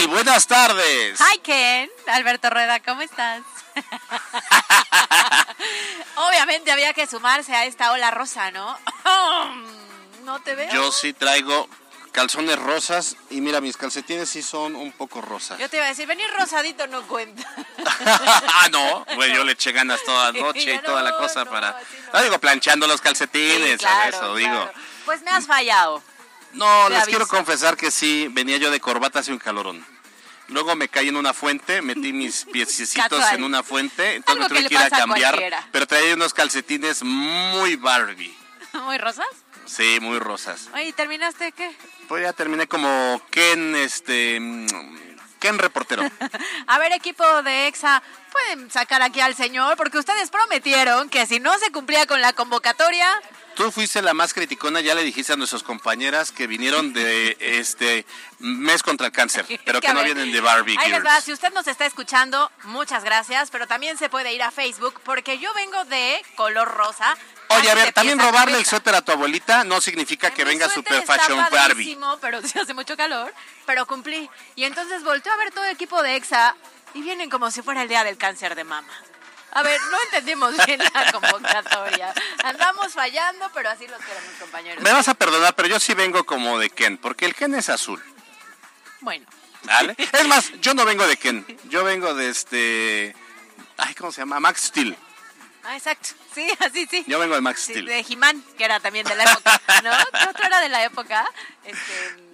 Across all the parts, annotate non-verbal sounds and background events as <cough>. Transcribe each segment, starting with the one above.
Gil, buenas tardes. Hi Ken, Alberto Rueda, ¿cómo estás? <laughs> Obviamente había que sumarse a esta ola rosa, ¿no? <laughs> No te veo. Yo sí traigo calzones rosas y mira, mis calcetines sí son un poco rosas. Yo te iba a decir, venir rosadito no cuenta. ah, <laughs> no, güey, yo le eché ganas toda la noche y toda la cosa no, para... no. Digo, planchando los Sí, calcetines, eso digo. Pues me has fallado. No, les quiero confesar que sí, venía yo de corbata hace un calorón. Luego me caí en una fuente, metí mis <laughs> piececitos Casual. en una fuente, entonces Algo me que tuve que ir a cambiar, cualquiera. pero traía unos calcetines muy Barbie. <laughs> ¿Muy rosas? Sí, muy rosas. Oye, ¿y terminaste qué? Pues ya terminé como Ken, este. Ken reportero. <laughs> A ver, equipo de EXA, ¿pueden sacar aquí al señor? Porque ustedes prometieron que si no se cumplía con la convocatoria, Tú fuiste la más criticona, ya le dijiste a nuestras compañeras que vinieron de este mes contra el cáncer, <laughs> pero que, a no ver, vienen de Barbie Ahí les va, si usted nos está escuchando, muchas gracias, pero también se puede ir a Facebook porque yo vengo de color rosa. Oye, a ver, también robarle el suéter a tu abuelita no significa que venga super fashion Barbie. pero sí hace mucho calor, pero cumplí. Y entonces volteó a ver todo el equipo de EXA y vienen como si fuera el día del cáncer de mama. A ver, no entendimos bien la convocatoria. Andamos fallando, pero así los queremos, compañeros. Me vas a perdonar, pero yo sí vengo como de Ken, porque el Ken es azul. Bueno, ¿Vale? Es más, yo no vengo de Ken, yo vengo de este. Ay, ¿cómo se llama? Max Steel. ah, exacto. Sí, así sí. Yo vengo de Max Sí, Steel. de He-Man, que era también de la época, ¿no? ¿Qué otro era de la época? Este,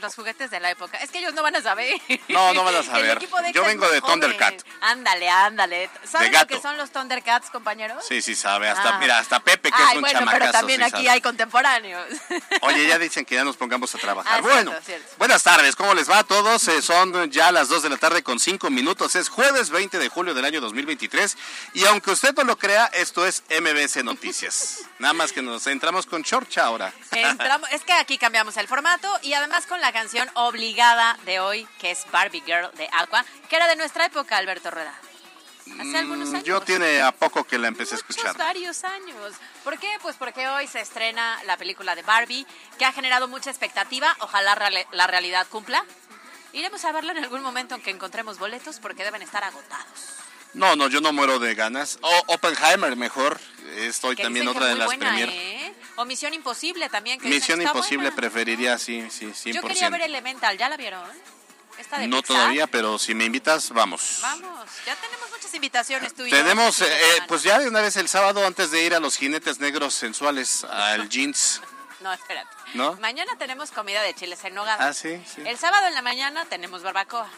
los juguetes de la época. Es que ellos no van a saber. No, no van a <laughs> saber. Yo vengo de. Thundercat. Ándale, ándale. ¿Saben lo que son los Thundercats, compañeros? Sí, sí sabe, hasta, Ah. mira, hasta Pepe, que Ay, es un bueno, chamacazo, pero también sí aquí sabe. hay contemporáneos. <laughs> Oye, ya dicen que ya nos pongamos a trabajar. Ah, cierto, bueno, cierto. buenas tardes, ¿cómo les va a todos? Eh, son ya las 2 de la tarde con 5 minutos. Es jueves 20 de julio del año 2023. Y aunque usted no lo crea, esto es MBC Noticias. <laughs> Nada más que nos entramos con Chorcha ahora. Entramos- es que aquí cambiamos el formato y además con la canción obligada de hoy, que es Barbie Girl de Aqua, que era de nuestra época, Alberto Rueda. Hace algunos Mm, años. Yo tiene a poco que la empecé a escuchar. varios años. ¿Por qué? Pues porque hoy se estrena la película de Barbie, que ha generado mucha expectativa. Ojalá la realidad cumpla. Iremos a verla en algún momento en que encontremos boletos porque deben estar agotados. No, no, yo no muero de ganas. O Oppenheimer, mejor. Estoy Que también otra de las buena, premier. ¿eh? O Misión Imposible también. Que Misión Imposible buena. preferiría, sí, sí, 100%. Yo quería ver Elemental, ¿ya la vieron? Esta de No Pixar. todavía, pero si me invitas, vamos. Vamos, ya tenemos muchas invitaciones tú y yo Tenemos, de eh, pues ya de una vez el sábado, antes de ir a los jinetes negros sensuales, al <laughs> jeans. No, espérate. ¿No? Mañana tenemos comida de chiles en nogada. Ah, sí, sí. El sábado en la mañana tenemos barbacoa.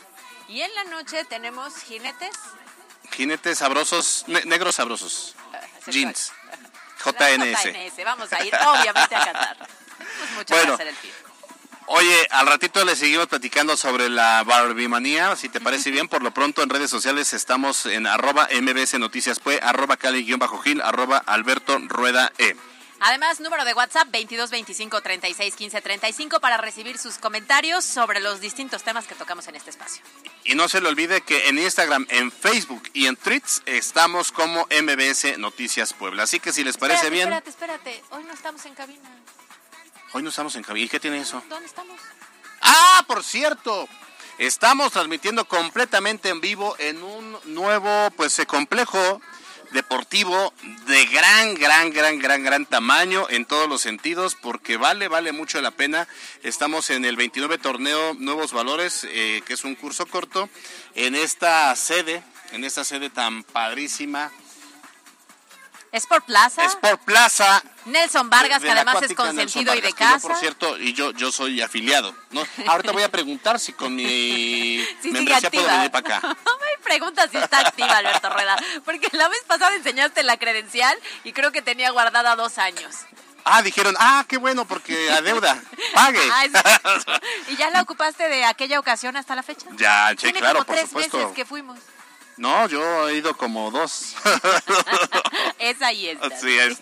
Y en la noche tenemos jinetes. Jinetes sabrosos, ne- negros sabrosos. sexual. Jeans. La JNS. JNS. Vamos a ir, obviamente, a Qatar. Tenemos <laughs> mucho Bueno. para hacer el fin. Oye, al ratito le seguimos platicando sobre la Barbie manía, si te parece <laughs> bien. Por lo pronto en redes sociales estamos en arroba mbs noticias pue, arroba cali-gil, arroba alberto rueda e. Además, número de WhatsApp 22 25 36 15 35 para recibir sus comentarios sobre los distintos temas que tocamos en este espacio. Y no se le olvide que en Instagram, en Facebook y en Tweets estamos como MBS Noticias Puebla. Así que si les parece espérate, bien, Espérate, espérate. Hoy no estamos en cabina. hoy no estamos en cabina. ¿Y qué tiene eso? ¿Dónde estamos? Ah, por cierto, estamos transmitiendo completamente en vivo en un nuevo, pues, eh, complejo deportivo de gran, gran, gran, gran, gran tamaño en todos los sentidos, porque vale, vale mucho la pena. Estamos en el 29 torneo Nuevos Valores, eh, que es un curso corto, en esta sede, en esta sede tan padrísima. Sport Plaza. Sport Plaza. Nelson Vargas, de que además es consentido y de que yo, casa. por cierto, y yo, yo soy afiliado. ¿no? Ahorita voy a preguntar si con mi <laughs> Sí, membresía puedo venir para acá. <laughs> No me preguntas si está activa, Alberto Rueda. Porque la vez pasada enseñaste la credencial y creo que tenía guardada dos años. Ah, dijeron, ah, qué bueno, porque adeuda, pague. Ah. <laughs> ¿Y ya la ocupaste de aquella ocasión hasta la fecha? Ya, sí, Tiene claro, como por tres supuesto. que fuimos. No, yo he ido como dos. <laughs> Esa y esta. Sí, <laughs> bien.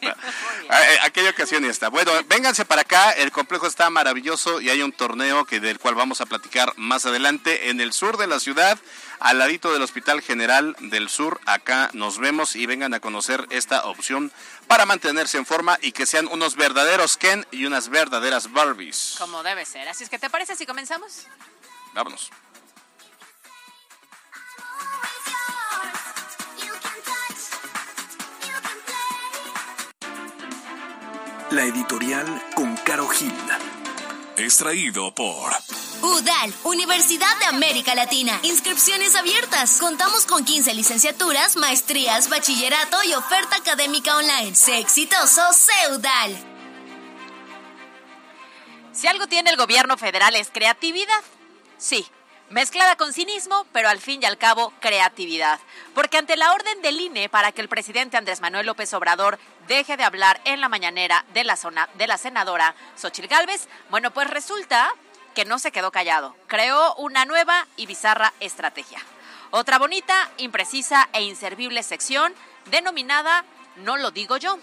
Ah, eh, Aquella ocasión ya está. Bueno, vénganse para acá, el complejo está maravilloso y hay un torneo que del cual vamos a platicar más adelante en el sur de la ciudad, al ladito del Hospital General del Sur. Acá nos vemos y vengan a conocer esta opción para mantenerse en forma y que sean unos verdaderos Ken y unas verdaderas Barbies. Como debe ser. Así es que, ¿te parece si comenzamos? Vámonos. La editorial con Caro Gil. Extraído por UDAL, Universidad de América Latina. Inscripciones abiertas. Contamos con 15 licenciaturas, maestrías, bachillerato y oferta académica online. Sé exitoso, sé UDAL. Si algo tiene el gobierno federal es creatividad. Sí, mezclada con cinismo, pero al fin y al cabo creatividad. Porque ante la orden del INE para que el presidente Andrés Manuel López Obrador deje de hablar en la mañanera de la, zona, de la senadora Xochil Gálvez, bueno, pues resulta que no se quedó callado. Creó una nueva y bizarra estrategia. Otra bonita, imprecisa e inservible sección denominada No lo digo yo.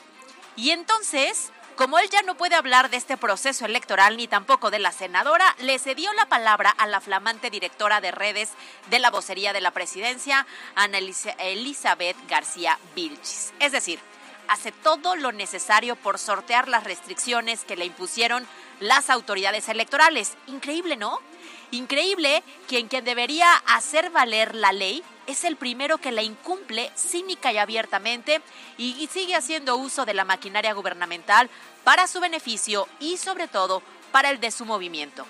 Y entonces, como él ya no puede hablar de este proceso electoral ni tampoco de la senadora, le cedió la palabra a la flamante directora de redes de la vocería de la presidencia, Ana Elizabeth García Vilchis. Es decir, hace todo lo necesario por sortear las restricciones que le impusieron las autoridades electorales. Increíble, ¿no? Increíble quien debería hacer valer la ley es el primero que la incumple cínica y abiertamente y sigue haciendo uso de la maquinaria gubernamental para su beneficio y sobre todo para el de su movimiento.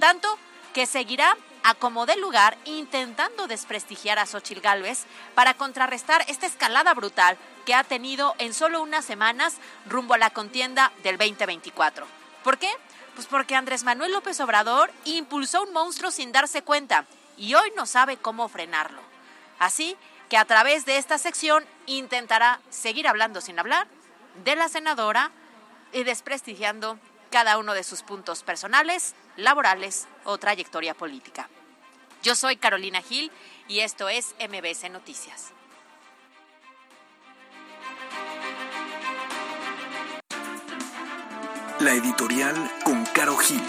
Tanto que seguirá a como dé lugar intentando desprestigiar a Xochil Gálvez para contrarrestar esta escalada brutal que ha tenido en solo unas semanas rumbo a la contienda del 2024. ¿Por qué? Pues porque Andrés Manuel López Obrador impulsó un monstruo sin darse cuenta y hoy no sabe cómo frenarlo. Así que a través de esta sección intentará seguir hablando sin hablar de la senadora y desprestigiando cada uno de sus puntos personales, laborales o trayectoria política. Yo soy Carolina Gil y esto es MBS Noticias. La editorial con Caro Gil.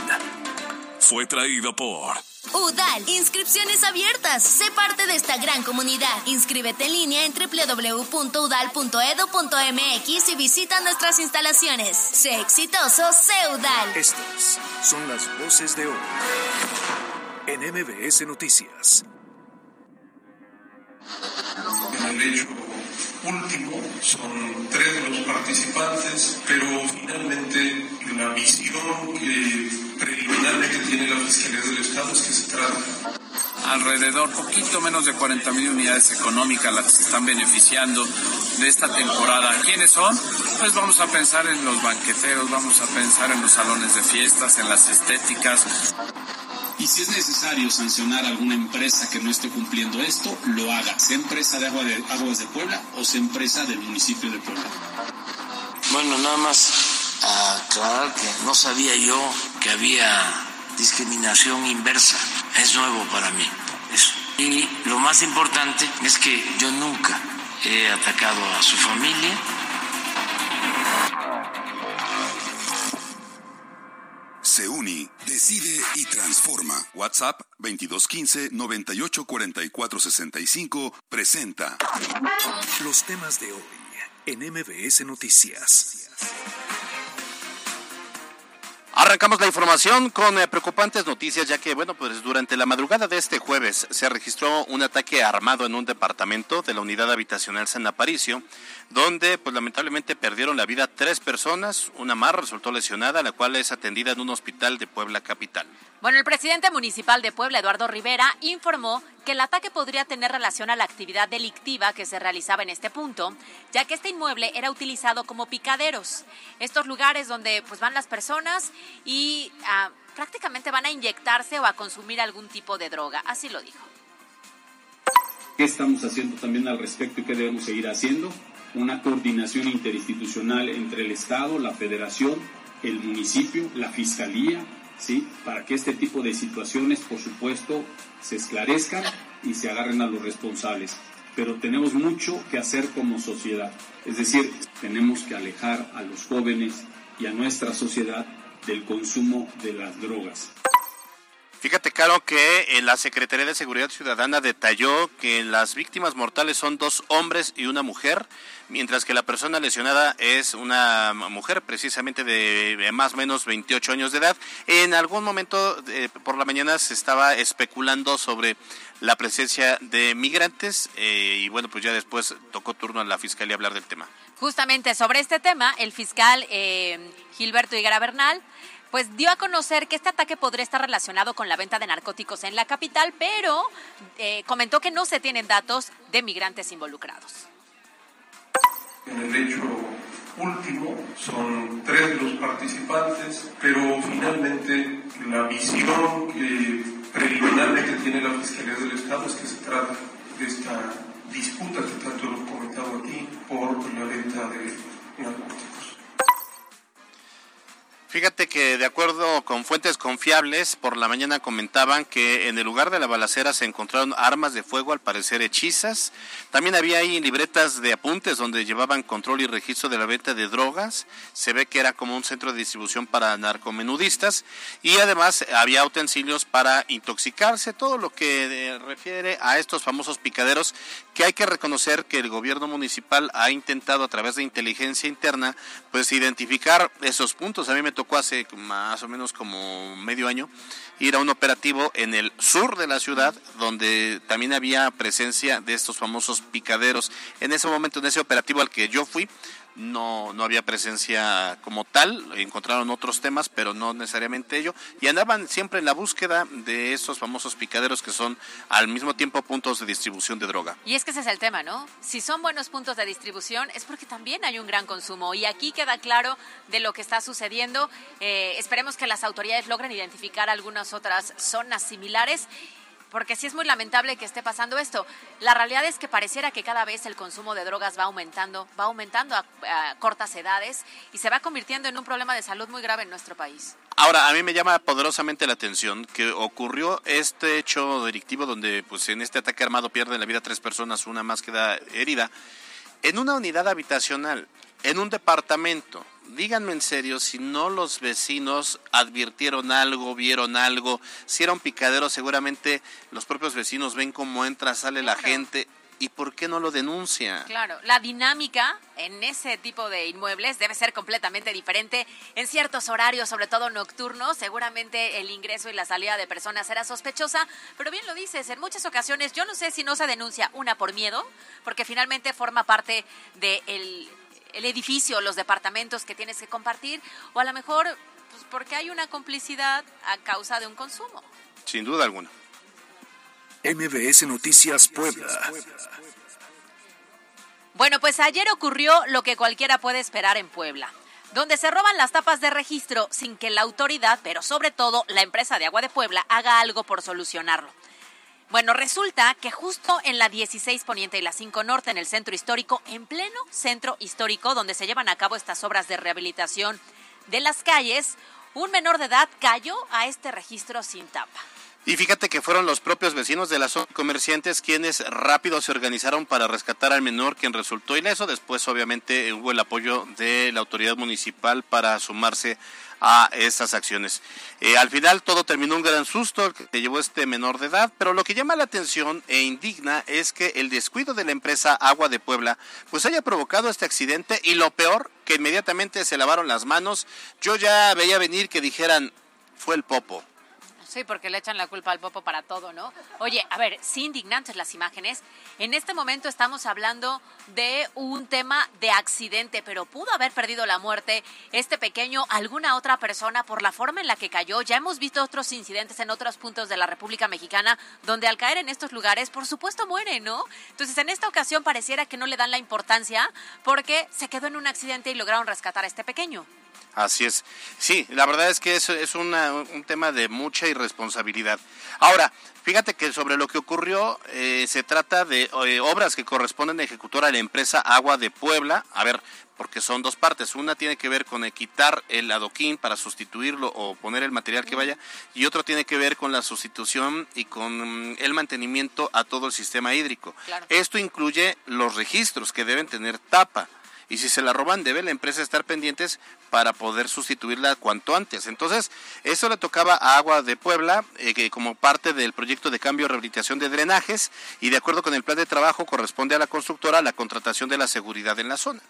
fue traído por UDAL, inscripciones abiertas. Sé parte de esta gran comunidad. Inscríbete en línea en www.udal.edu.mx y visita nuestras instalaciones. Sé exitoso, sé UDAL. Estas son las voces de hoy en MBS Noticias. En el hecho último son tres de los participantes, pero finalmente la visión que preliminarmente tiene la Fiscalía del Estado es que se trata alrededor poquito menos de 40 mil unidades económicas las que se están beneficiando de esta temporada. ¿Quiénes son? Pues vamos a pensar en los banqueteros, vamos a pensar en los salones de fiestas, en las estéticas. Y si es necesario sancionar a alguna empresa que no esté cumpliendo esto, lo haga, sea empresa de, agua de aguas de Puebla o sea empresa del municipio de Puebla. Bueno, nada más Ah, a aclarar que no sabía yo que había discriminación inversa. Es nuevo para mí. Y lo más importante es que yo nunca he atacado a su familia. Seuni decide y transforma. WhatsApp 2215 984465 presenta los temas de hoy en MBS Noticias. Arrancamos la información con eh, preocupantes noticias, ya que, bueno, pues durante la madrugada de este jueves se registró un ataque armado en un departamento de la unidad habitacional San Aparicio, donde, pues lamentablemente perdieron la vida tres personas, una más resultó lesionada, la cual es atendida en un hospital de Puebla Capital. Bueno, el presidente municipal de Puebla, Eduardo Rivera, informó que el ataque podría tener relación a la actividad delictiva que se realizaba en este punto, ya que este inmueble era utilizado como picaderos. Estos lugares donde pues van las personas y ah, prácticamente van a inyectarse o a consumir algún tipo de droga. Así lo dijo. ¿Qué estamos haciendo también al respecto y qué debemos seguir haciendo? Una coordinación interinstitucional entre el Estado, la Federación, el municipio, la Fiscalía, ¿sí? Para que este tipo de situaciones, por supuesto, se esclarezcan y se agarren a los responsables. Pero tenemos mucho que hacer como sociedad. Es decir, tenemos que alejar a los jóvenes y a nuestra sociedad del consumo de las drogas. Fíjate, Caro, que eh, la Secretaría de Seguridad Ciudadana detalló que las víctimas mortales son dos hombres y una mujer, mientras que la persona lesionada es una mujer precisamente de más o menos 28 años de edad. En algún momento eh, por la mañana se estaba especulando sobre la presencia de migrantes eh, y bueno, pues ya después tocó turno a la Fiscalía hablar del tema. Justamente sobre este tema, el fiscal Gilberto Higuera Bernal pues dio a conocer que este ataque podría estar relacionado con la venta de narcóticos en la capital, pero eh, comentó que no se tienen datos de migrantes involucrados. En el hecho último son tres los participantes, pero finalmente la visión que preliminarmente tiene la Fiscalía del Estado es que se trata de esta disputa que tanto hemos comentado aquí por la venta de narcóticos. Fíjate que de acuerdo con fuentes confiables, por la mañana comentaban que en el lugar de la balacera se encontraron armas de fuego, al parecer hechizas. También había ahí libretas de apuntes donde llevaban control y registro de la venta de drogas. Se ve que era como un centro de distribución para narcomenudistas. Y además había utensilios para intoxicarse, todo lo que eh, refiere a estos famosos picaderos que hay que reconocer que el gobierno municipal ha intentado a través de inteligencia interna pues identificar esos puntos. A mí me tocó hace más o menos como medio año ir a un operativo en el sur de la ciudad donde también había presencia de estos famosos picaderos. En ese momento, en ese operativo al que yo fui, no, no había presencia como tal, encontraron otros temas, pero no necesariamente ello, y andaban siempre en la búsqueda de estos famosos picaderos que son al mismo tiempo puntos de distribución de droga. Y es que ese es el tema, ¿no? Si son buenos puntos de distribución es porque también hay un gran consumo y aquí queda claro de lo que está sucediendo. Eh, esperemos que las autoridades logren identificar algunas otras zonas similares porque sí es muy lamentable que esté pasando esto. La realidad es que pareciera que cada vez el consumo de drogas va aumentando, va aumentando a, cortas edades y se va convirtiendo en un problema de salud muy grave en nuestro país. Ahora, a mí me llama poderosamente la atención que ocurrió este hecho delictivo donde pues en este ataque armado pierden la vida tres personas, una más queda herida, en una unidad habitacional, en un departamento díganme en serio si no los vecinos advirtieron algo, vieron algo, si era un picadero, seguramente los propios vecinos ven cómo entra, sale la gente. ¿Y por qué no lo denuncia? Claro, la dinámica en ese tipo de inmuebles debe ser completamente diferente. En ciertos horarios, sobre todo nocturnos, seguramente el ingreso y la salida de personas era sospechosa, pero bien lo dices, en muchas ocasiones yo no sé si no se denuncia una por miedo, porque finalmente forma parte del... De el edificio, los departamentos que tienes que compartir, o a lo mejor pues, porque hay una complicidad a causa de un consumo. Sin duda alguna. MBS Noticias Puebla. Bueno, pues ayer ocurrió lo que cualquiera puede esperar en Puebla donde se roban las tapas de registro sin que la autoridad, pero sobre todo la empresa de agua de Puebla, haga algo por solucionarlo. Bueno, resulta que justo en la 16 Poniente y la 5 Norte, en el centro histórico, en pleno centro histórico, donde se llevan a cabo estas obras de rehabilitación de las calles, un menor de edad cayó a este registro sin tapa. Y fíjate que fueron los propios vecinos de la zona comerciantes quienes rápido se organizaron para rescatar al menor quien resultó ileso. Después obviamente hubo el apoyo de la autoridad municipal para sumarse a estas acciones. Eh, al final todo terminó un gran susto que llevó este menor de edad, pero lo que llama la atención e indigna es que el descuido de la empresa Agua de Puebla pues haya provocado este accidente y lo peor que inmediatamente se lavaron las manos. Yo ya veía venir que dijeran fue el popo. Sí, porque le echan la culpa al popo para todo, ¿no? Oye, a ver, sí indignantes las imágenes. En este momento estamos hablando de un tema de accidente, pero pudo haber perdido la muerte este pequeño, alguna otra persona por la forma en la que cayó. Ya hemos visto otros incidentes en otros puntos de la República Mexicana donde al caer en estos lugares, por supuesto, muere, ¿no? Entonces, en esta ocasión pareciera que no le dan la importancia porque se quedó en un accidente y lograron rescatar a este pequeño. Así es. Sí, la verdad es que es, es una- un tema de mucha irresponsabilidad. Ahora, fíjate que sobre lo que ocurrió, eh, se trata de eh, obras que corresponden a ejecutar a la empresa Agua de Puebla. A ver, porque son dos partes. Una tiene que ver con quitar el adoquín para sustituirlo o poner el material que vaya, y otro tiene que ver con la sustitución y con mm, el mantenimiento a todo el sistema hídrico. Claro. Esto incluye los registros que deben tener tapa. Y si se la roban, debe la empresa estar pendientes para poder sustituirla cuanto antes. Entonces, eso le tocaba a Agua de Puebla, eh, que como parte del proyecto de cambio y rehabilitación de drenajes, y de acuerdo con el plan de trabajo, corresponde a la constructora la contratación de la seguridad en la zona.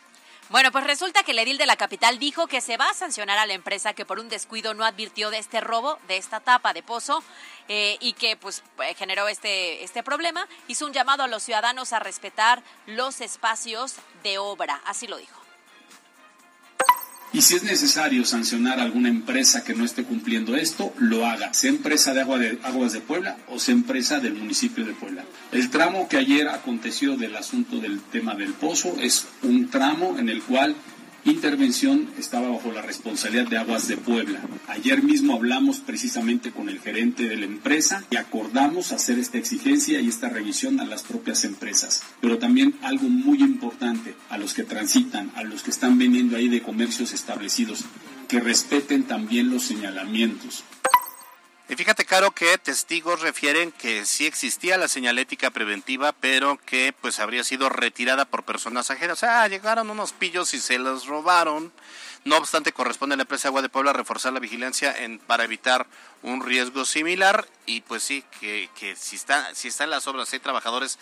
Bueno, pues resulta que el edil de la capital dijo que se va a sancionar a la empresa que por un descuido no advirtió de este robo, de esta tapa de pozo, eh, y que pues eh, generó este, este problema. Hizo un llamado a los ciudadanos a respetar los espacios de obra, así lo dijo. Y si es necesario sancionar a alguna empresa que no esté cumpliendo esto, lo haga, sea empresa de, de Aguas de Puebla o sea empresa del municipio de Puebla. El tramo que ayer aconteció del asunto del tema del pozo es un tramo en el cual intervención estaba bajo la responsabilidad de Aguas de Puebla. Ayer mismo hablamos precisamente con el gerente de la empresa y acordamos hacer esta exigencia y esta revisión a las propias empresas. Pero también algo muy importante a los que transitan, a los que están viniendo ahí de comercios establecidos, que respeten también los señalamientos. Y fíjate, Caro, que testigos refieren que sí existía la señalética preventiva, pero que pues habría sido retirada por personas ajenas. O sea, llegaron unos pillos y se los robaron. No obstante, corresponde a la empresa Agua de Puebla reforzar la vigilancia en, para evitar un riesgo similar. Y pues sí, que, que si, está, si están las obras, hay trabajadores,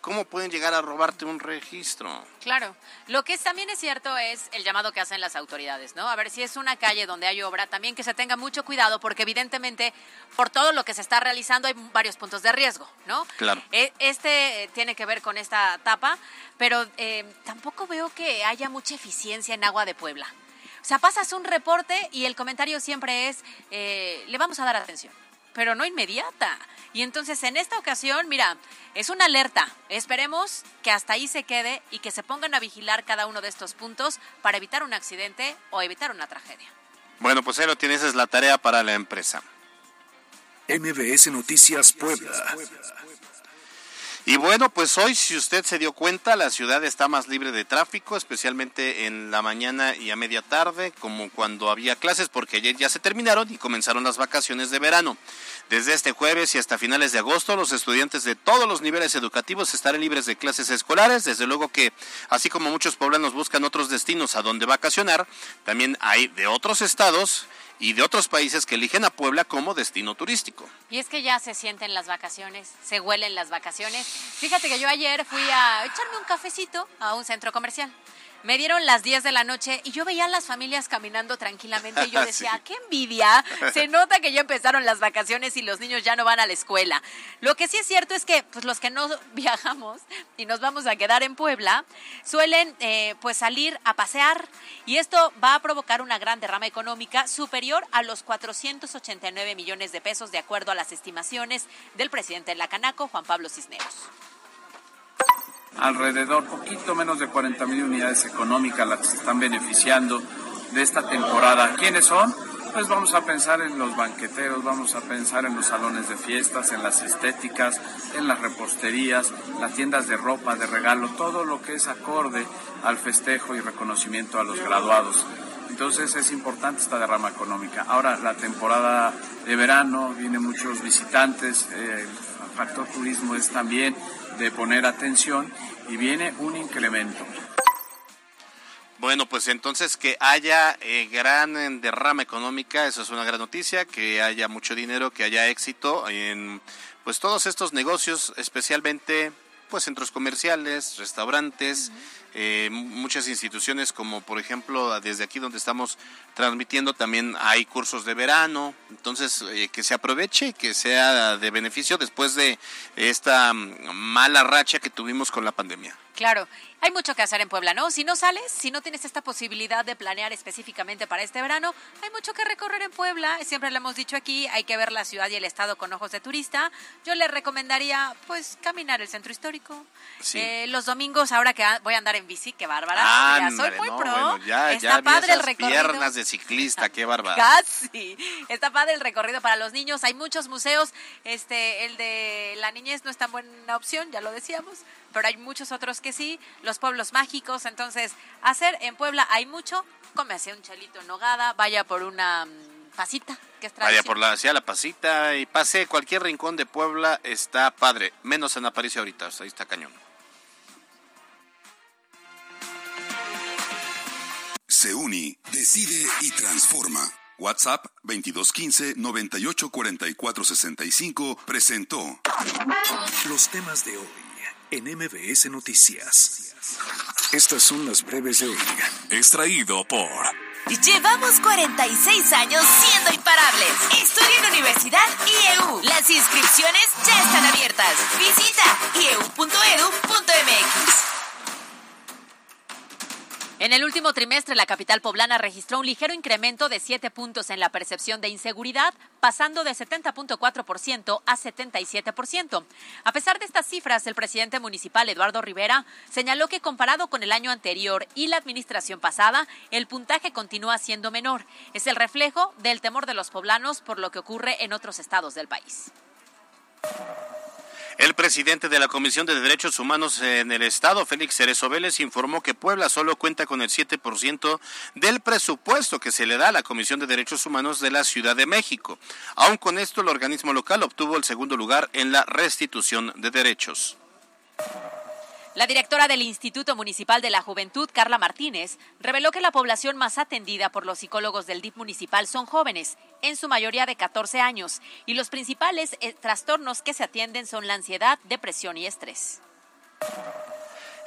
¿cómo pueden llegar a robarte un registro? Claro. Lo que es- también es cierto es el llamado que hacen las autoridades, ¿no? A ver si es una calle donde hay obra, también que se tenga mucho cuidado, porque evidentemente por todo lo que se está realizando hay varios puntos de riesgo, ¿no? Claro. E- Este eh, tiene que ver con esta tapa, pero eh, tampoco veo que haya mucha eficiencia en agua de Puebla. O sea, pasas un reporte y el comentario siempre es, eh, le vamos a dar atención, pero no inmediata. Y entonces en esta ocasión, mira, es una alerta. Esperemos que hasta ahí se quede y que se pongan a vigilar cada uno de estos puntos para evitar un accidente o evitar una tragedia. Bueno, pues ahí lo tienes, es la tarea para la empresa. MBS Noticias Puebla. Y bueno, pues hoy, si usted se dio cuenta, la ciudad está más libre de tráfico, especialmente en la mañana y a media tarde, como cuando había clases, porque ayer ya se terminaron y comenzaron las vacaciones de verano. Desde este jueves y hasta finales de agosto, los estudiantes de todos los niveles educativos estarán libres de clases escolares. Desde luego que, así como muchos poblanos buscan otros destinos a donde vacacionar, también hay de otros estados y de otros países que eligen a Puebla como destino turístico. Y es que ya se sienten las vacaciones, se huelen las vacaciones. Fíjate que yo ayer fui a echarme un cafecito a un centro comercial. Me dieron las 10 de la noche y yo veía a las familias caminando tranquilamente y yo <laughs> decía, Sí. qué envidia. Se nota que ya empezaron las vacaciones y los niños ya no van a la escuela. Lo que sí es cierto es que pues, los que no <laughs> viajamos y nos vamos a quedar en Puebla suelen eh, pues salir a pasear y esto va a provocar una gran derrama económica superior a los 489 millones de pesos de acuerdo a las estimaciones del presidente de la Canaco, Juan Pablo Cisneros. Alrededor poquito menos de 40 mil unidades económicas las que se están beneficiando de esta temporada. ¿Quiénes son? Pues vamos a pensar en los banqueteros, vamos a pensar en los salones de fiestas, en las estéticas, en las reposterías, las tiendas de ropa, de regalo, todo lo que es acorde al festejo y reconocimiento a los graduados. Entonces es importante esta derrama económica. Ahora la temporada de verano, vienen muchos visitantes, eh, el factor turismo es también de poner atención y viene un incremento. Bueno, pues entonces que haya eh, gran eh, derrama económica, eso es una gran noticia, que haya mucho dinero, que haya éxito en pues todos estos negocios, especialmente pues centros comerciales, restaurantes, eh, muchas instituciones como por ejemplo desde aquí donde estamos transmitiendo también hay cursos de verano, entonces eh, que se aproveche que sea de beneficio después de esta mm, mala racha que tuvimos con la pandemia. Claro, hay mucho que hacer en Puebla, ¿no? Si no sales, si no tienes esta posibilidad de planear específicamente para este verano, hay mucho que recorrer en Puebla. Siempre lo hemos dicho aquí, hay que ver la ciudad y el estado con ojos de turista. Yo le recomendaría, pues, caminar el centro histórico. Sí. Eh, los domingos, ahora que voy a andar en bici, qué bárbara. ya soy muy no, pro. bueno, ya, Está ya vi padre el recorrido. piernas de ciclista, qué bárbaro. Casi. <laughs> Está padre el recorrido para los niños. Hay muchos museos. Este, el de la niñez no es tan buena opción, ya lo decíamos, pero hay muchos otros que sí. Los pueblos mágicos. Entonces, hacer en Puebla hay mucho. Cómese un chelito en nogada, vaya por una mm, pasita, que es Vaya por la hacia la pasita y pase cualquier rincón de Puebla, está padre, menos en Aparicio ahorita, ahí está cañón. Se uni, decide y transforma. WhatsApp 2215 984465 presentó Los temas de hoy en MBS Noticias. Estas son las breves de hoy. Extraído por Llevamos 46 años siendo imparables. Estudia en Universidad IEU. Las inscripciones ya están abiertas. Visita ieu.edu.mx. En el último trimestre, la capital poblana registró un ligero incremento de 7 puntos en la percepción de inseguridad, pasando de 70.4% a 77%. A pesar de estas cifras, el presidente municipal Eduardo Rivera señaló que comparado con el año anterior y la administración pasada, el puntaje continúa siendo menor. Es el reflejo del temor de los poblanos por lo que ocurre en otros estados del país. El presidente de la Comisión de Derechos Humanos en el Estado, Félix Cerezo Vélez, informó que Puebla solo cuenta con el 7% del presupuesto que se le da a la Comisión de Derechos Humanos de la Ciudad de México. Aun con esto, el organismo local obtuvo el segundo lugar en la restitución de derechos. La directora del Instituto Municipal de la Juventud, Carla Martínez, reveló que la población más atendida por los psicólogos del DIP municipal son jóvenes, en su mayoría de 14 años, y los principales eh, trastornos que se atienden son la ansiedad, depresión y estrés.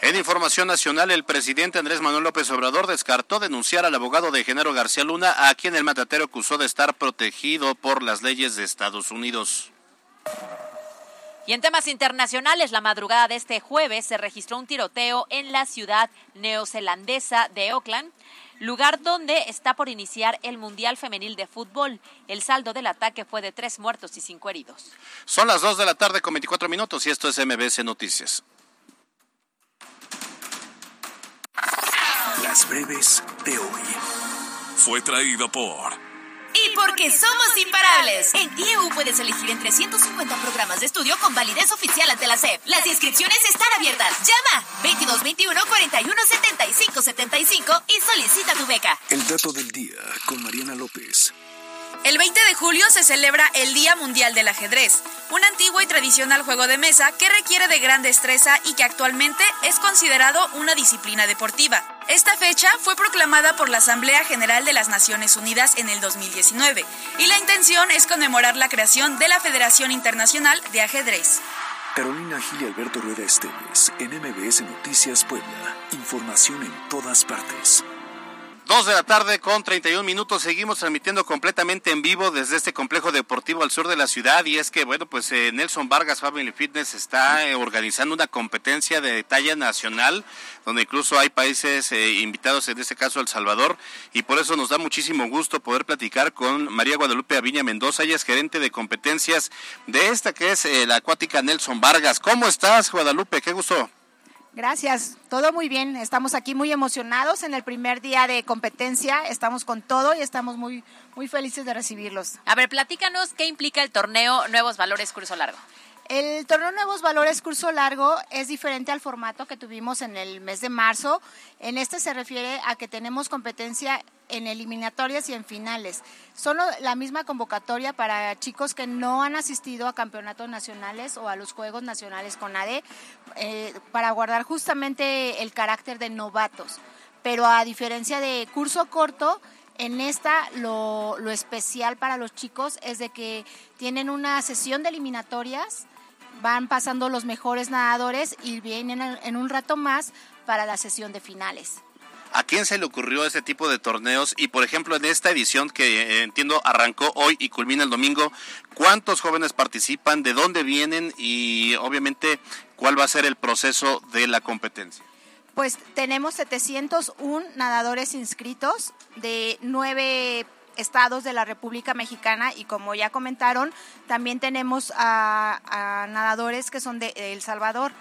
En información nacional, el presidente Andrés Manuel López Obrador descartó denunciar al abogado de Genaro García Luna, a quien el mandatero acusó de estar protegido por las leyes de Estados Unidos. Y en temas internacionales, la madrugada de este jueves se registró un tiroteo en la ciudad neozelandesa de Auckland, lugar donde está por iniciar el Mundial Femenil de Fútbol. El saldo del ataque fue de tres muertos y cinco heridos. Son las 2 de la tarde con 24 minutos y esto es MBS Noticias. Las breves de hoy. Fue traído por Y porque somos imparables. En IEU puedes elegir entre 150 programas de estudio con validez oficial ante la SEP. Las inscripciones están abiertas. Llama 2221 41 75 75 y solicita tu beca. El dato del día con Mariana López. El 20 de julio se celebra el Día Mundial del Ajedrez, un antiguo y tradicional juego de mesa que requiere de gran destreza y que actualmente es considerado una disciplina deportiva. Esta fecha fue proclamada por la Asamblea General de las Naciones Unidas en el 2019 y la intención es conmemorar la creación de la Federación Internacional de Ajedrez. Carolina Gil y Alberto Rueda Esteves en MBS Noticias Puebla. Información en todas partes. 2 de la tarde con 31 minutos. Seguimos transmitiendo completamente en vivo desde este complejo deportivo al sur de la ciudad. Y es que, bueno, pues eh, Nelson Vargas Family Fitness está eh, organizando una competencia de talla nacional, donde incluso hay países eh, invitados, en este caso El Salvador. Y por eso nos da muchísimo gusto poder platicar con María Guadalupe Aviña Mendoza. Ella es gerente de competencias de esta que es la acuática Nelson Vargas. ¿Cómo estás, Guadalupe? Qué gusto. Gracias, todo muy bien. Estamos aquí muy emocionados en el primer día de competencia. Estamos con todo y estamos muy, muy felices de recibirlos. A ver, platícanos qué implica el torneo Nuevos Valores Curso Largo. El torneo Nuevos Valores curso largo es diferente al formato que tuvimos en el mes de marzo. En este se refiere a que tenemos competencia en eliminatorias y en finales. Solo la misma convocatoria para chicos que no han asistido a campeonatos nacionales o a los Juegos Nacionales con ADE eh, para guardar justamente el carácter de novatos. Pero a diferencia de curso corto, en esta lo, lo especial para los chicos es de que tienen una sesión de eliminatorias van pasando los mejores nadadores y vienen en, un rato más para la sesión de finales. ¿A quién se le ocurrió este tipo de torneos? Y por ejemplo, en esta edición que eh, entiendo arrancó hoy y culmina el domingo, ¿cuántos jóvenes participan? ¿De dónde vienen? Y obviamente, ¿cuál va a ser el proceso de la competencia? Pues tenemos 701 nadadores inscritos de nueve estados de la República Mexicana y como ya comentaron, también tenemos a, nadadores que son de El Salvador.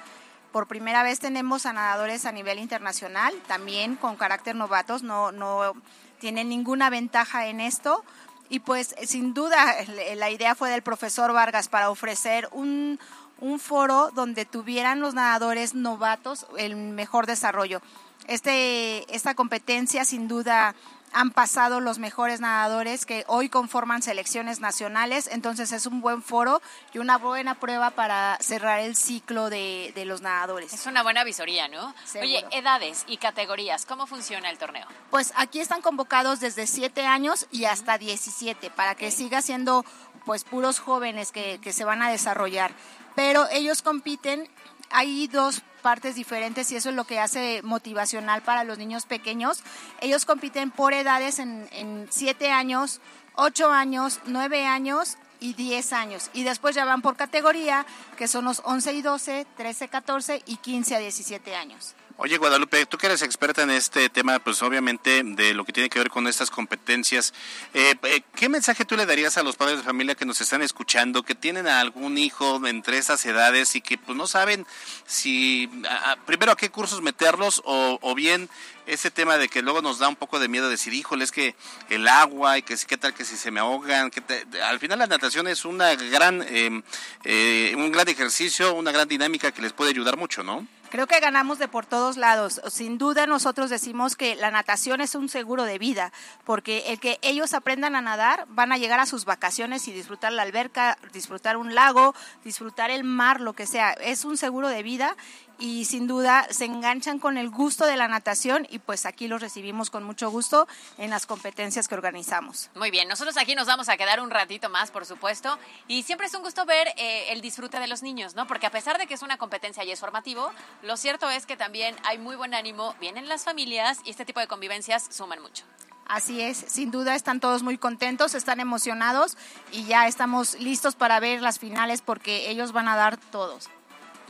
Por primera vez tenemos a nadadores a nivel internacional, también con carácter novatos, no, no tienen ninguna ventaja en esto. Y pues sin duda la idea fue del profesor Vargas para ofrecer un, un foro donde tuvieran los nadadores novatos el mejor desarrollo. Este, esta competencia sin duda han pasado los mejores nadadores que hoy conforman selecciones nacionales, entonces es un buen foro y una buena prueba para cerrar el ciclo de, de los nadadores. Es una buena visoría, ¿no? Seguro. Oye, edades y categorías, ¿cómo funciona el torneo? Pues aquí están convocados desde 7 años y hasta 17 para que siga siendo pues puros jóvenes que, que se van a desarrollar. Pero ellos compiten, hay dos partes diferentes y eso es lo que hace motivacional para los niños pequeños. Ellos compiten por edades en 7 años, 8 años, 9 años y 10 años. Y después ya van por categoría, que son los 11 y 12, 13, 14 y 15 a 17 años. Oye, Guadalupe, tú que eres experta en este tema, pues obviamente de lo que tiene que ver con estas competencias, eh, eh, ¿qué mensaje tú le darías a los padres de familia que nos están escuchando, que tienen a algún hijo entre esas edades y que pues no saben si, a- primero a qué cursos meterlos o, bien ese tema de que luego nos da un poco de miedo decir, híjole, es que el agua y que qué tal que si se me ahogan, que te- al final la natación es una gran, eh, eh, un gran ejercicio, una gran dinámica que les puede ayudar mucho, ¿no? Creo que ganamos de por todos lados. Sin duda nosotros decimos que la natación es un seguro de vida, porque el que ellos aprendan a nadar van a llegar a sus vacaciones y disfrutar la alberca, disfrutar un lago, disfrutar el mar, lo que sea. Es un seguro de vida y sin duda se enganchan con el gusto de la natación y pues aquí los recibimos con mucho gusto en las competencias que organizamos. Muy bien, nosotros aquí nos vamos a quedar un ratito más, por supuesto, y siempre es un gusto ver eh, el disfrute de los niños, ¿no? Porque a pesar de que es una competencia y es formativo, lo cierto es que también hay muy buen ánimo, vienen las familias y este tipo de convivencias suman mucho. Así es, sin duda están todos muy contentos, están emocionados y ya estamos listos para ver las finales porque ellos van a dar todos.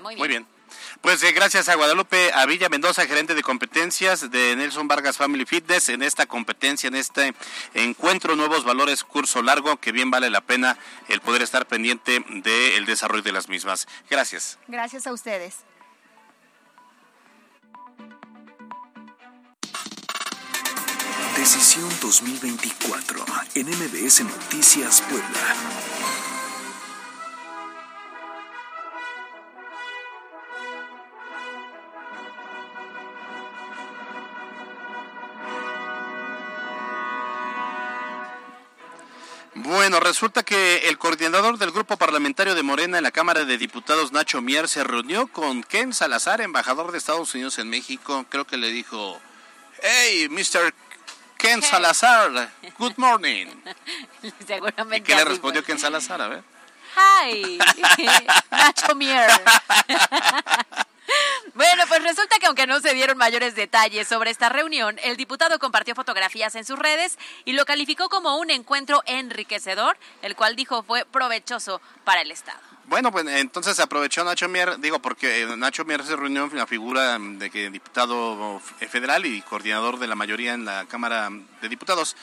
Muy Muy bien. Pues eh, gracias a Guadalupe a Villa Mendoza, gerente de competencias de Nelson Vargas Family Fitness, en esta competencia, en este encuentro Nuevos Valores curso largo, que bien vale la pena el poder estar pendiente del desarrollo de las mismas. Gracias. Gracias a ustedes. Decisión 2024 en MBS Noticias Puebla. Bueno, resulta que el coordinador del grupo parlamentario de Morena en la Cámara de Diputados, Nacho Mier, se reunió con Ken Salazar, embajador de Estados Unidos en México. Creo que le dijo, hey, Mr. Ken Salazar, good morning. <laughs> Seguramente. ¿Y qué le respondió. Ken Salazar? A ver. Hi, <laughs> Nacho Mier. <laughs> Bueno, pues resulta aunque no se dieron mayores detalles sobre esta reunión, el diputado compartió fotografías en sus redes y lo calificó como un encuentro enriquecedor, el cual dijo fue provechoso para el Estado. Bueno, pues entonces aprovechó Nacho Mier, digo, porque eh, Nacho Mier se reunió en la figura de que diputado eh, federal y coordinador de la mayoría en la Cámara de Diputados.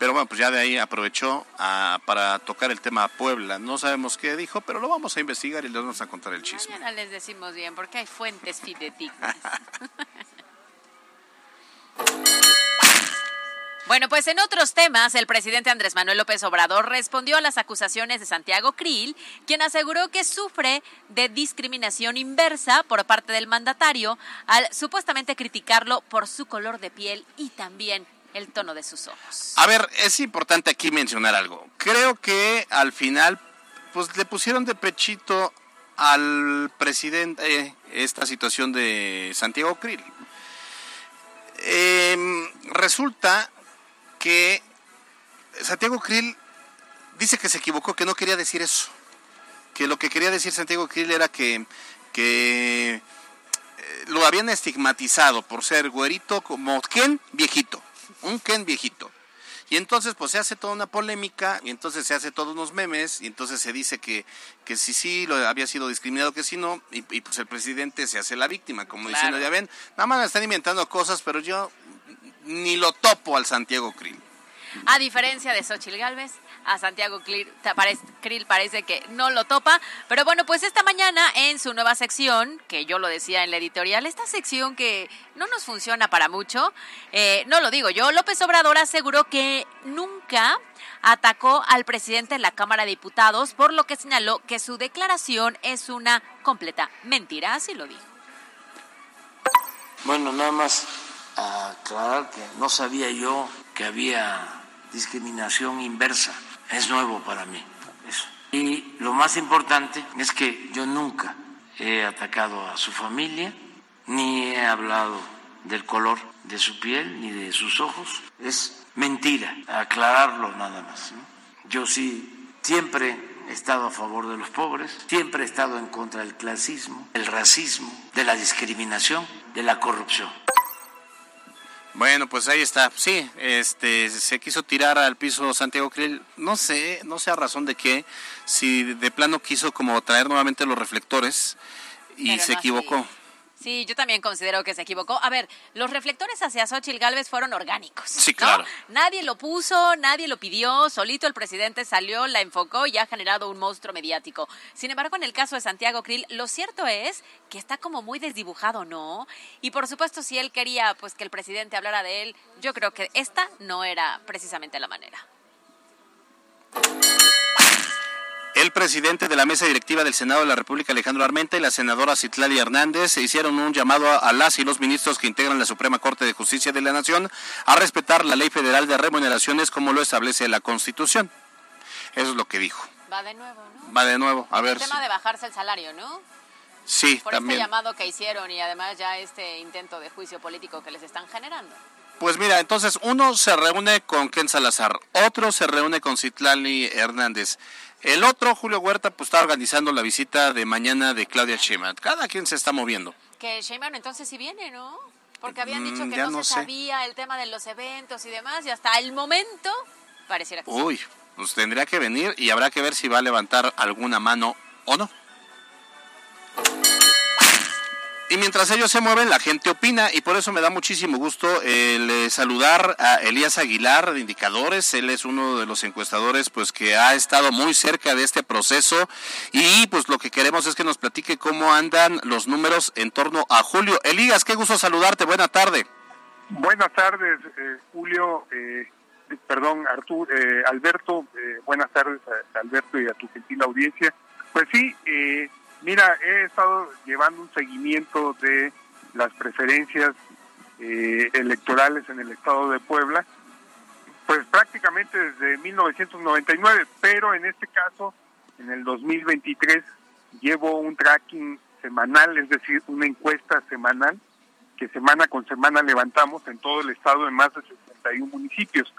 Pero bueno, pues ya de ahí aprovechó ah, para tocar el tema Puebla. No sabemos qué dijo, pero lo vamos a investigar y le vamos a contar el chisme. Mañana les decimos bien, porque hay fuentes fidedignas. <laughs> Bueno, pues en otros temas, el presidente Andrés Manuel López Obrador respondió a las acusaciones de Santiago Krill, quien aseguró que sufre de discriminación inversa por parte del mandatario al supuestamente criticarlo por su color de piel y también el tono de sus ojos. A ver, es importante aquí mencionar algo. Creo que al final, pues le pusieron de pechito al presidente eh, esta situación de Santiago Krill. Eh, resulta que Santiago Krill dice que se equivocó, que no quería decir eso. Que lo que quería decir Santiago Krill era que, eh, lo habían estigmatizado por ser güerito como Ken viejito, un Ken viejito. Y entonces pues se hace toda una polémica y entonces se hace todos unos memes y entonces se dice que, que si sí lo había sido discriminado, que si no, y, y, pues el presidente se hace la víctima, como Claro. diciendo, ya ven, nada más me están inventando cosas, pero yo ni lo topo al Santiago Krill. A diferencia de Xochitl Galvez, a Santiago Krill, parece- que no lo topa. Pero bueno, pues esta mañana en su nueva sección, que yo lo decía en la editorial, esta sección que no nos funciona para mucho, eh, no lo digo yo, López Obrador aseguró que nunca atacó al presidente en la Cámara de Diputados, por lo que señaló que su declaración es una completa mentira, así lo dijo. Bueno, nada más aclarar que no sabía yo que había discriminación inversa. Es nuevo para mí. Y lo más importante es que yo nunca he atacado a su familia, ni he hablado del color de su piel, ni de sus ojos. Es mentira, aclararlo nada más. Yo sí siempre he estado a favor de los pobres, siempre he estado en contra del clasismo, del racismo, de la discriminación, de la corrupción. Bueno, pues ahí está. Sí, este, se quiso tirar al piso Santiago Krill. No sé, no sé a razón de qué. Si de plano quiso como traer nuevamente los reflectores y Pero se no equivocó. así. Sí, yo también considero que se equivocó. A ver, los reflectores hacia Xochitl Galvez fueron orgánicos. Sí, ¿no? claro. Nadie lo puso, nadie lo pidió, solito el presidente salió, la enfocó y ha generado un monstruo mediático. Sin embargo, en el caso de Santiago Krill, lo cierto es que está como muy desdibujado, ¿no? Y por supuesto, si él quería pues que el presidente hablara de él, yo creo que esta no era precisamente la manera. El presidente de la mesa directiva del Senado de la República, Alejandro Armenta, y la senadora Citlali Hernández se hicieron un llamado a- las y los ministros que integran la Suprema Corte de Justicia de la Nación a respetar la ley federal de remuneraciones como lo establece la Constitución. Eso es lo que dijo. Va de nuevo, ¿no? Va de nuevo, a ver. El tema de bajarse el salario, ¿no? Sí, Por también. este llamado que hicieron y además ya este intento de juicio político que les están generando. Pues mira, entonces uno se reúne con Ken Salazar, otro se reúne con Citlali Hernández, el otro, Julio Huerta, pues está organizando la visita de mañana de Claudia Sheinbaum. Cada quien se está moviendo. Que Sheinbaum entonces sí viene, ¿no? Porque habían dicho Mm, que ya no, no se sé. sabía el tema de los eventos y demás y hasta el momento pareciera que sí. Uy, pues tendría que venir y habrá que ver si va a levantar alguna mano o no. Y mientras ellos se mueven, la gente opina y por eso me da muchísimo gusto el eh, saludar a Elías Aguilar de Indicadores. Él es uno de los encuestadores pues que ha estado muy cerca de este proceso y pues lo que queremos es que nos platique cómo andan los números en torno a Julio. Elías, qué gusto saludarte. Buena tarde. Buenas tardes, eh, Julio, eh, perdón, Artur, eh, Alberto, eh, buenas tardes Alberto y a tu gentil audiencia. Pues sí, eh, mira, he estado llevando un seguimiento de las preferencias eh, electorales en el estado de Puebla, pues prácticamente desde 1999, pero en este caso, en el 2023, llevo un tracking semanal, es decir, una encuesta semanal que semana con semana levantamos en todo el estado en más de 61 municipios.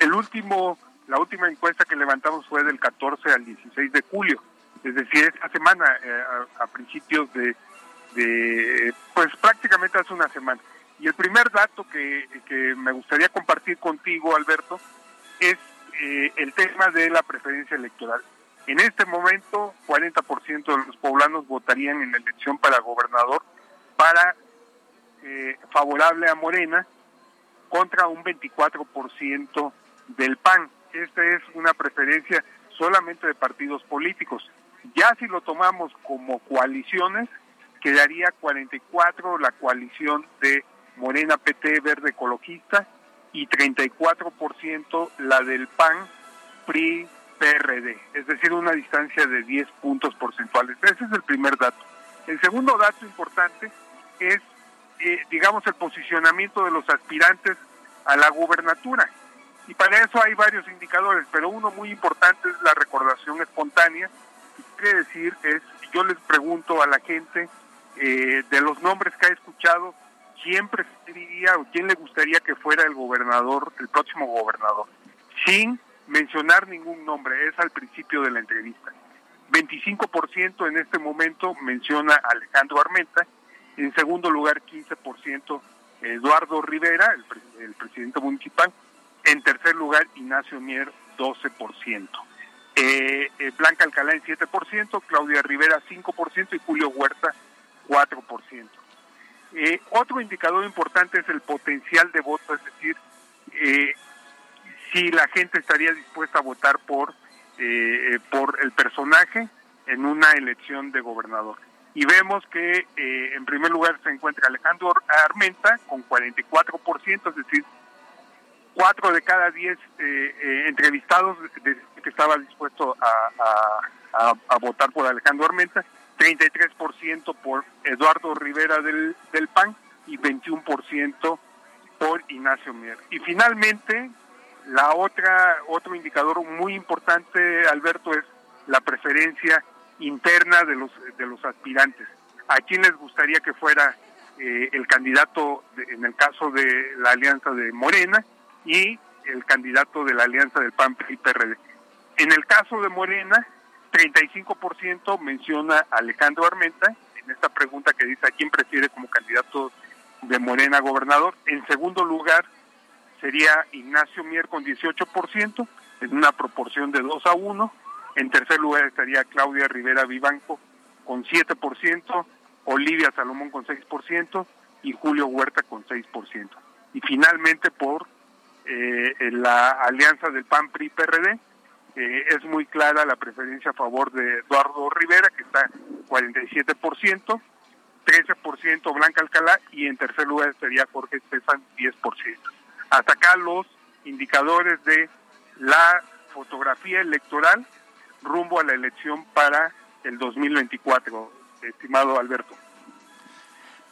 El último, la última encuesta que levantamos fue del 14 al 16 de julio, es decir, esta semana eh, a, principios de, de, pues prácticamente hace una semana. Y el primer dato que, que me gustaría compartir contigo, Alberto, es eh, el tema de la preferencia electoral. En este momento, 40% de los poblanos votarían en la elección para gobernador para eh, favorable a Morena contra un 24% del PAN. Esta es una preferencia solamente de partidos políticos. Ya si lo tomamos como coaliciones, quedaría 44 la coalición de Morena PT Verde Ecologista, y 34% la del PAN, PRI, PRD, es decir, una distancia de 10 puntos porcentuales. Ese es el primer dato. El segundo dato importante es, eh, digamos, el posicionamiento de los aspirantes a la gubernatura. Y para eso hay varios indicadores, pero uno muy importante es la recordación espontánea. Quiere decir, es, yo les pregunto a la gente eh, de los nombres que ha escuchado, ¿quién preferiría o quién le gustaría que fuera el gobernador, el próximo gobernador? Sin mencionar ningún nombre, es al principio de la entrevista. 25% en este momento menciona Alejandro Armenta, en segundo lugar 15% Eduardo Rivera, el, pre- el presidente municipal, en tercer lugar Ignacio Mier 12%. Eh, eh, Blanca Alcalá en 7%, Claudia Rivera 5% y Julio Huerta 4%. Eh, otro indicador importante es el potencial de voto, es decir, eh, si la gente estaría dispuesta a votar por, eh, por el personaje en una elección de gobernador. Y vemos que eh, en primer lugar se encuentra Alejandro Armenta con 44%, es decir, cuatro de cada diez eh, eh, entrevistados que estaba dispuesto a votar por Alejandro Armenta, 33% por Eduardo Rivera del, del PAN y 21% por Ignacio Mier. Y finalmente, la otra otro indicador muy importante, Alberto, es la preferencia interna de los de los aspirantes. ¿A quién les gustaría que fuera eh, el candidato de- en el caso de la alianza de Morena y el candidato de la alianza del PAN y PRD? En el caso de Morena, 35% menciona a Alejandro Armenta en esta pregunta que dice a quién prefiere como candidato de Morena gobernador. En segundo lugar, sería Ignacio Mier con 18%, en una proporción de 2 a 1. En tercer lugar estaría Claudia Rivera Vivanco con 7%, Olivia Salomón con 6% y Julio Huerta con 6%. Y finalmente por eh, en la alianza del PAN PRI PRD eh, es muy clara la preferencia a favor de Eduardo Rivera que está 47%, 13% Blanca Alcalá y en tercer lugar estaría Jorge Estefan 10%. Hasta acá los indicadores de la fotografía electoral rumbo a la elección para el 2024, estimado Alberto.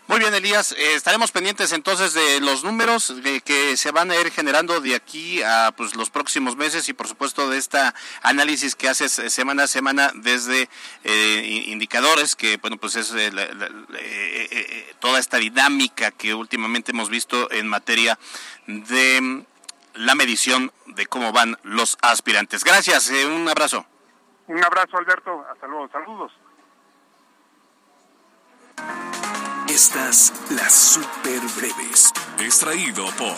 Muy bien, Elías. eh, estaremos pendientes entonces de los números de que se van a ir generando de aquí a pues, los próximos meses y, por supuesto, de esta análisis que haces eh, semana a semana desde eh, indicadores, que, bueno, pues es eh, eh, eh, toda esta dinámica que últimamente hemos visto en materia de mm, la medición de cómo van los aspirantes. Gracias, eh, un abrazo. Un abrazo, Alberto. Hasta luego. Saludos. Estas las super breves. Extraído por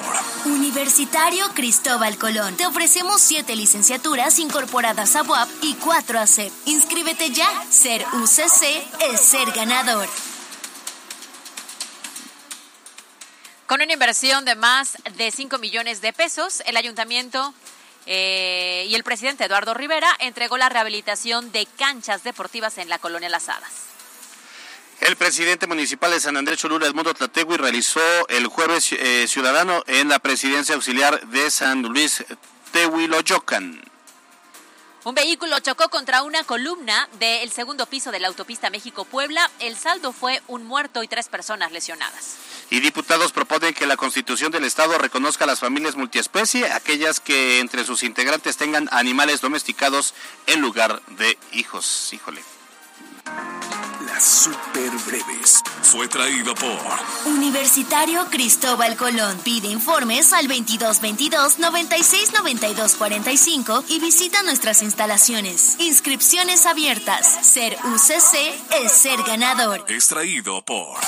Universitario Cristóbal Colón. Te ofrecemos siete licenciaturas incorporadas a UAP y cuatro a CEP. Inscríbete ya. Ser UCC es ser ganador. Con una inversión de más de 5 millones de pesos, el ayuntamiento eh, y el presidente Eduardo Rivera entregó la rehabilitación de canchas deportivas en la colonia Las Hadas. El presidente municipal de San Andrés Cholula, Edmundo Tlategui, realizó el jueves eh, ciudadano en la presidencia auxiliar de San Luis Tehuiloyocan. Un vehículo chocó contra una columna del segundo piso de la autopista México-Puebla. El saldo fue un muerto y tres personas lesionadas. Y diputados proponen que la Constitución del Estado reconozca a las familias multiespecie, aquellas que entre sus integrantes tengan animales domesticados en lugar de hijos. Híjole. Las super breves. Fue traído por Universitario Cristóbal Colón. Pide informes al 2222 96 92 45 y visita nuestras instalaciones. Inscripciones abiertas. Ser UCC es ser ganador. Extraído por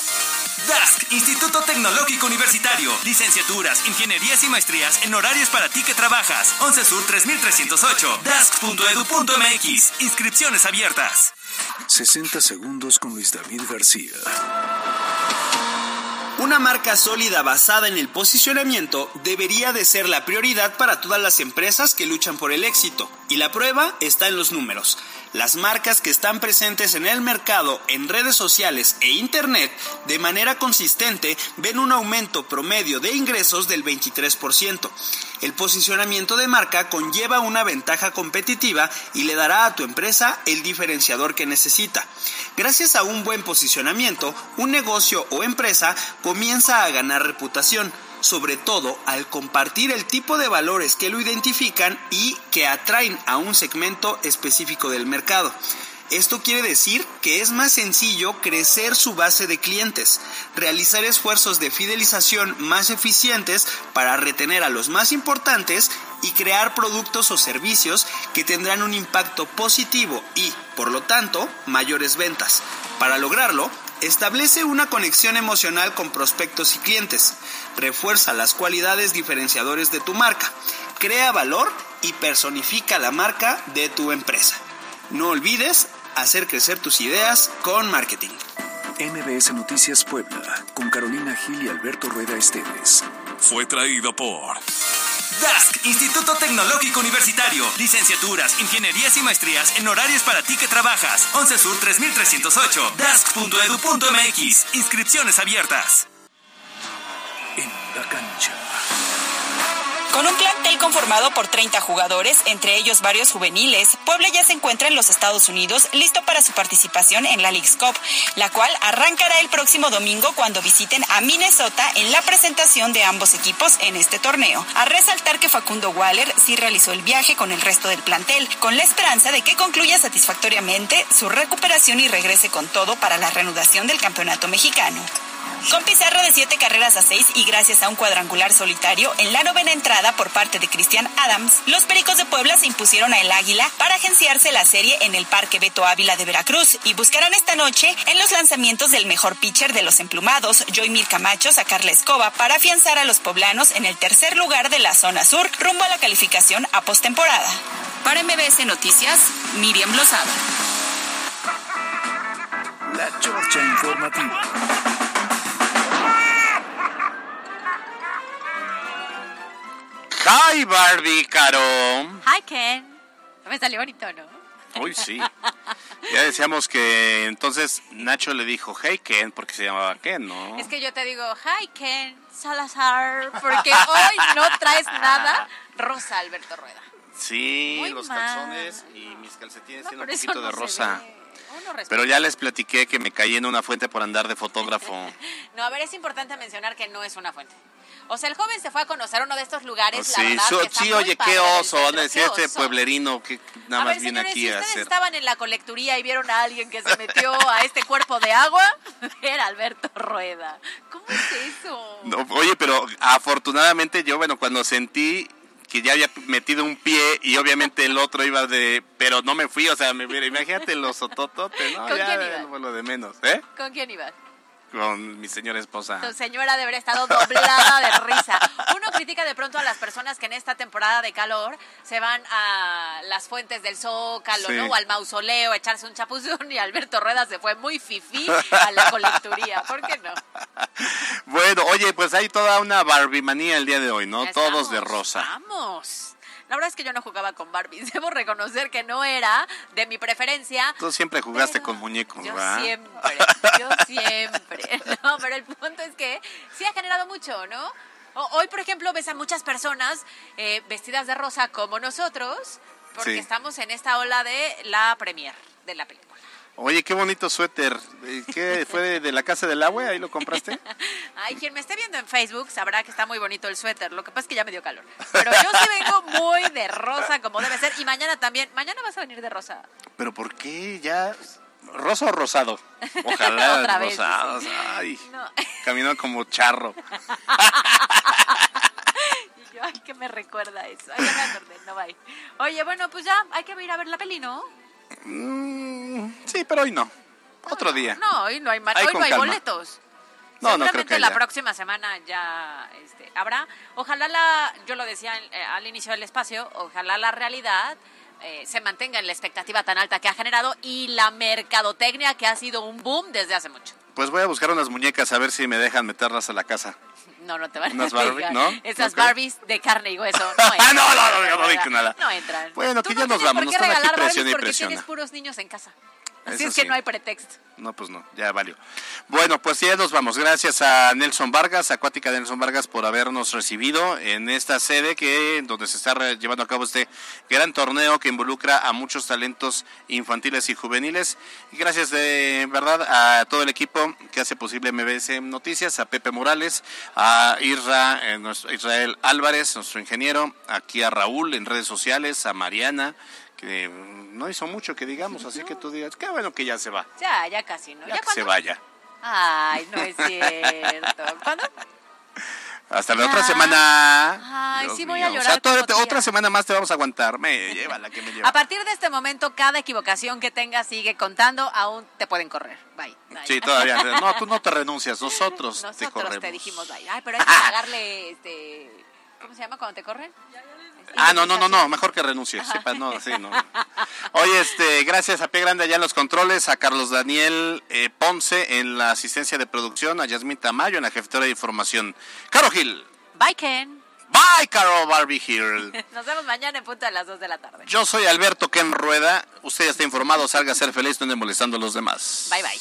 DASC, Instituto Tecnológico Universitario. Licenciaturas, ingenierías y maestrías en horarios para ti que trabajas. 11 Sur 3308. DASC.edu.mx. Inscripciones abiertas. 60 segundos con Luis David García. Una marca sólida basada en el posicionamiento debería de ser la prioridad para todas las empresas que luchan por el éxito. Y la prueba está en los números. Las marcas que están presentes en el mercado, en redes sociales e internet, de manera consistente, ven un aumento promedio de ingresos del 23%. El posicionamiento de marca conlleva una ventaja competitiva y le dará a tu empresa el diferenciador que necesita. Gracias a un buen posicionamiento, un negocio o empresa comienza a ganar reputación, sobre todo al compartir el tipo de valores que lo identifican y que atraen a un segmento específico del mercado. Esto quiere decir que es más sencillo crecer su base de clientes, realizar esfuerzos de fidelización más eficientes para retener a los más importantes y crear productos o servicios que tendrán un impacto positivo y, por lo tanto, mayores ventas. Para lograrlo, establece una conexión emocional con prospectos y clientes, refuerza las cualidades diferenciadores de tu marca, crea valor y personifica la marca de tu empresa. No olvides hacer crecer tus ideas con marketing. MBS Noticias Puebla, con Carolina Gil y Alberto Rueda Esteves. Fue traído por DASC, Instituto Tecnológico Universitario. Licenciaturas, ingenierías y maestrías en horarios para ti que trabajas. 11 Sur 3308. DASC.edu.mx. Inscripciones abiertas. En la cancha. Con un plantel conformado por 30 jugadores, entre ellos varios juveniles, Puebla ya se encuentra en los Estados Unidos listo para su participación en la League's Cup, la cual arrancará el próximo domingo cuando visiten a Minnesota en la presentación de ambos equipos en este torneo. A resaltar que Facundo Waller sí realizó el viaje con el resto del plantel, con la esperanza de que concluya satisfactoriamente su recuperación y regrese con todo para la reanudación del campeonato mexicano. Con pizarra de siete carreras a seis y gracias a un cuadrangular solitario en la novena entrada por parte de Cristian Adams, los Pericos de Puebla se impusieron a El Águila para agenciarse la serie en el Parque Beto Ávila de Veracruz y buscarán esta noche en los lanzamientos del mejor pitcher de los emplumados, Joymir Camacho, sacar la escoba para afianzar a los poblanos en el tercer lugar de la zona sur rumbo a la calificación a postemporada. Para MBS Noticias, Miriam Lozada. La Chorcha Informativa. Hi Barbie, Caro. Hi, Ken. Me salió bonito, ¿no? Uy, sí. <laughs> Ya decíamos que entonces Nacho le dijo, hey Ken, porque se llamaba Ken, ¿no? Es que yo te digo, hi, Ken Salazar, porque hoy no traes nada rosa, Alberto Rueda. Sí, Muy los mal. calzones y mis calcetines No, tienen un poquito no de rosa. Pero ya les platiqué que me caí en una fuente por andar de fotógrafo. <laughs> No, a ver, es importante mencionar que no es una fuente. O sea, el joven se fue a conocer uno de estos lugares, la sí, verdad, so- que está sí, oye, qué oso, van a decir este pueblerino que nada a más ver, viene señores, aquí si a ustedes hacer. estaban en la colecturía y vieron a alguien que se metió a este cuerpo de agua, <laughs> era Alberto Rueda. ¿Cómo es eso? No, oye, pero afortunadamente yo, bueno, cuando sentí que ya había metido un pie y obviamente el otro iba de, pero no me fui, o sea, me, imagínate los sotototes, ¿no? ¿Con ya quién fue lo de menos, ¿eh? ¿Con quién ibas? Con mi señora esposa. Tu señora debe haber estado doblada de risa. Uno critica de pronto a las personas que en esta temporada de calor se van a las fuentes del Zócalo, Sí. ¿no? O al mausoleo a echarse un chapuzón y Alberto Rueda se fue muy fifí a la colecturía. ¿Por qué no? Bueno, oye, pues hay toda una Barbie manía el día de hoy, ¿no? Todos de rosa. Vamos. La verdad es que yo no jugaba con Barbie. <laughs> Debo reconocer que no era de mi preferencia. Tú siempre jugaste con muñecos, Yo ¿verdad? siempre, yo <laughs> siempre. No, pero el punto es que sí ha generado mucho, ¿no? Hoy, por ejemplo, ves a muchas personas eh, vestidas de rosa como nosotros, porque Sí. estamos en esta ola de la premier de la película. Oye, qué bonito suéter. Eh, ¿Qué <laughs> fue de, de la casa del agua? ¿Ahí lo compraste? <laughs> Ay, quien me esté viendo en Facebook sabrá que está muy bonito el suéter. Lo que pasa es que ya me dio calor. Pero yo sí vengo muy de rosa, como debe ser. Y mañana también. Mañana vas a venir de rosa. ¿Pero por qué ya? ¿Rosa o rosado? Ojalá <laughs> Otra vez, rosados. dice. Ay, No. caminando como charro. Y yo, ay, que me recuerda eso. Ay, ya me acordé, no va. Oye, bueno, pues ya hay que ir a ver la peli, ¿no? Mm, sí, pero hoy no. Otro día. No, hoy no hay, Ahí hoy no hay calma. boletos. No, no creo que la próxima semana ya este, habrá. Ojalá la, yo lo decía eh, al inicio del espacio, ojalá la realidad eh, se mantenga en la expectativa tan alta que ha generado y la mercadotecnia que ha sido un boom desde hace mucho. Pues voy a buscar unas muñecas a ver si me dejan meterlas a la casa. No, no te van a dejar. ¿no? Esas. Barbies de carne y hueso. No, Ah, entran. no, no, no, no dije nada. No entran. Bueno, que no ya nos vamos, qué están aquí Barbies y porque presiona. tienes puros niños en casa. Así es que sí. no hay pretexto. No, pues no, ya valió. Bueno, pues ya nos vamos. Gracias a Nelson Vargas, Acuática de Nelson Vargas, por habernos recibido en esta sede que donde se está llevando a cabo este gran torneo que involucra a muchos talentos infantiles y juveniles. Y gracias de verdad a todo el equipo que hace posible MBS Noticias, a Pepe Morales, a Isra, eh, Israel Álvarez, nuestro ingeniero, aquí a Raúl en redes sociales, a Mariana que no hizo mucho que digamos, así que tú digas, qué bueno que ya se va. Ya, ya casi, ¿no? Ya ¿Ya que se vaya. Ay, no es cierto. ¿Cuándo? Hasta la otra semana. Ay, Dios sí voy mío. a llorar O sea, otra semana más te vamos a aguantar. Me llévala, que me lleva. A partir de este momento, cada equivocación que tengas sigue contando, aún te pueden correr. Bye. Bye. Sí, todavía. No, tú no te renuncias, nosotros, <laughs> te Nosotros corremos. te dijimos bye. Ay, pero hay que pagarle, este, ¿cómo se llama cuando te corren? Ah, no, no, no, no, mejor que pa- no, sí, no. Oye, este, gracias a Pie Grande allá en los controles, a Carlos Daniel eh, Ponce en la asistencia de producción, a Yasmin Tamayo en la jefatura de información. Caro Gil. Bye, Ken. Bye, Caro Barbie Hill. <laughs> Nos vemos mañana en punto a las 2 de la tarde. Yo soy Alberto Ken Rueda. Usted ya está informado, salga a ser feliz, no ande molestando a los demás. Bye, bye.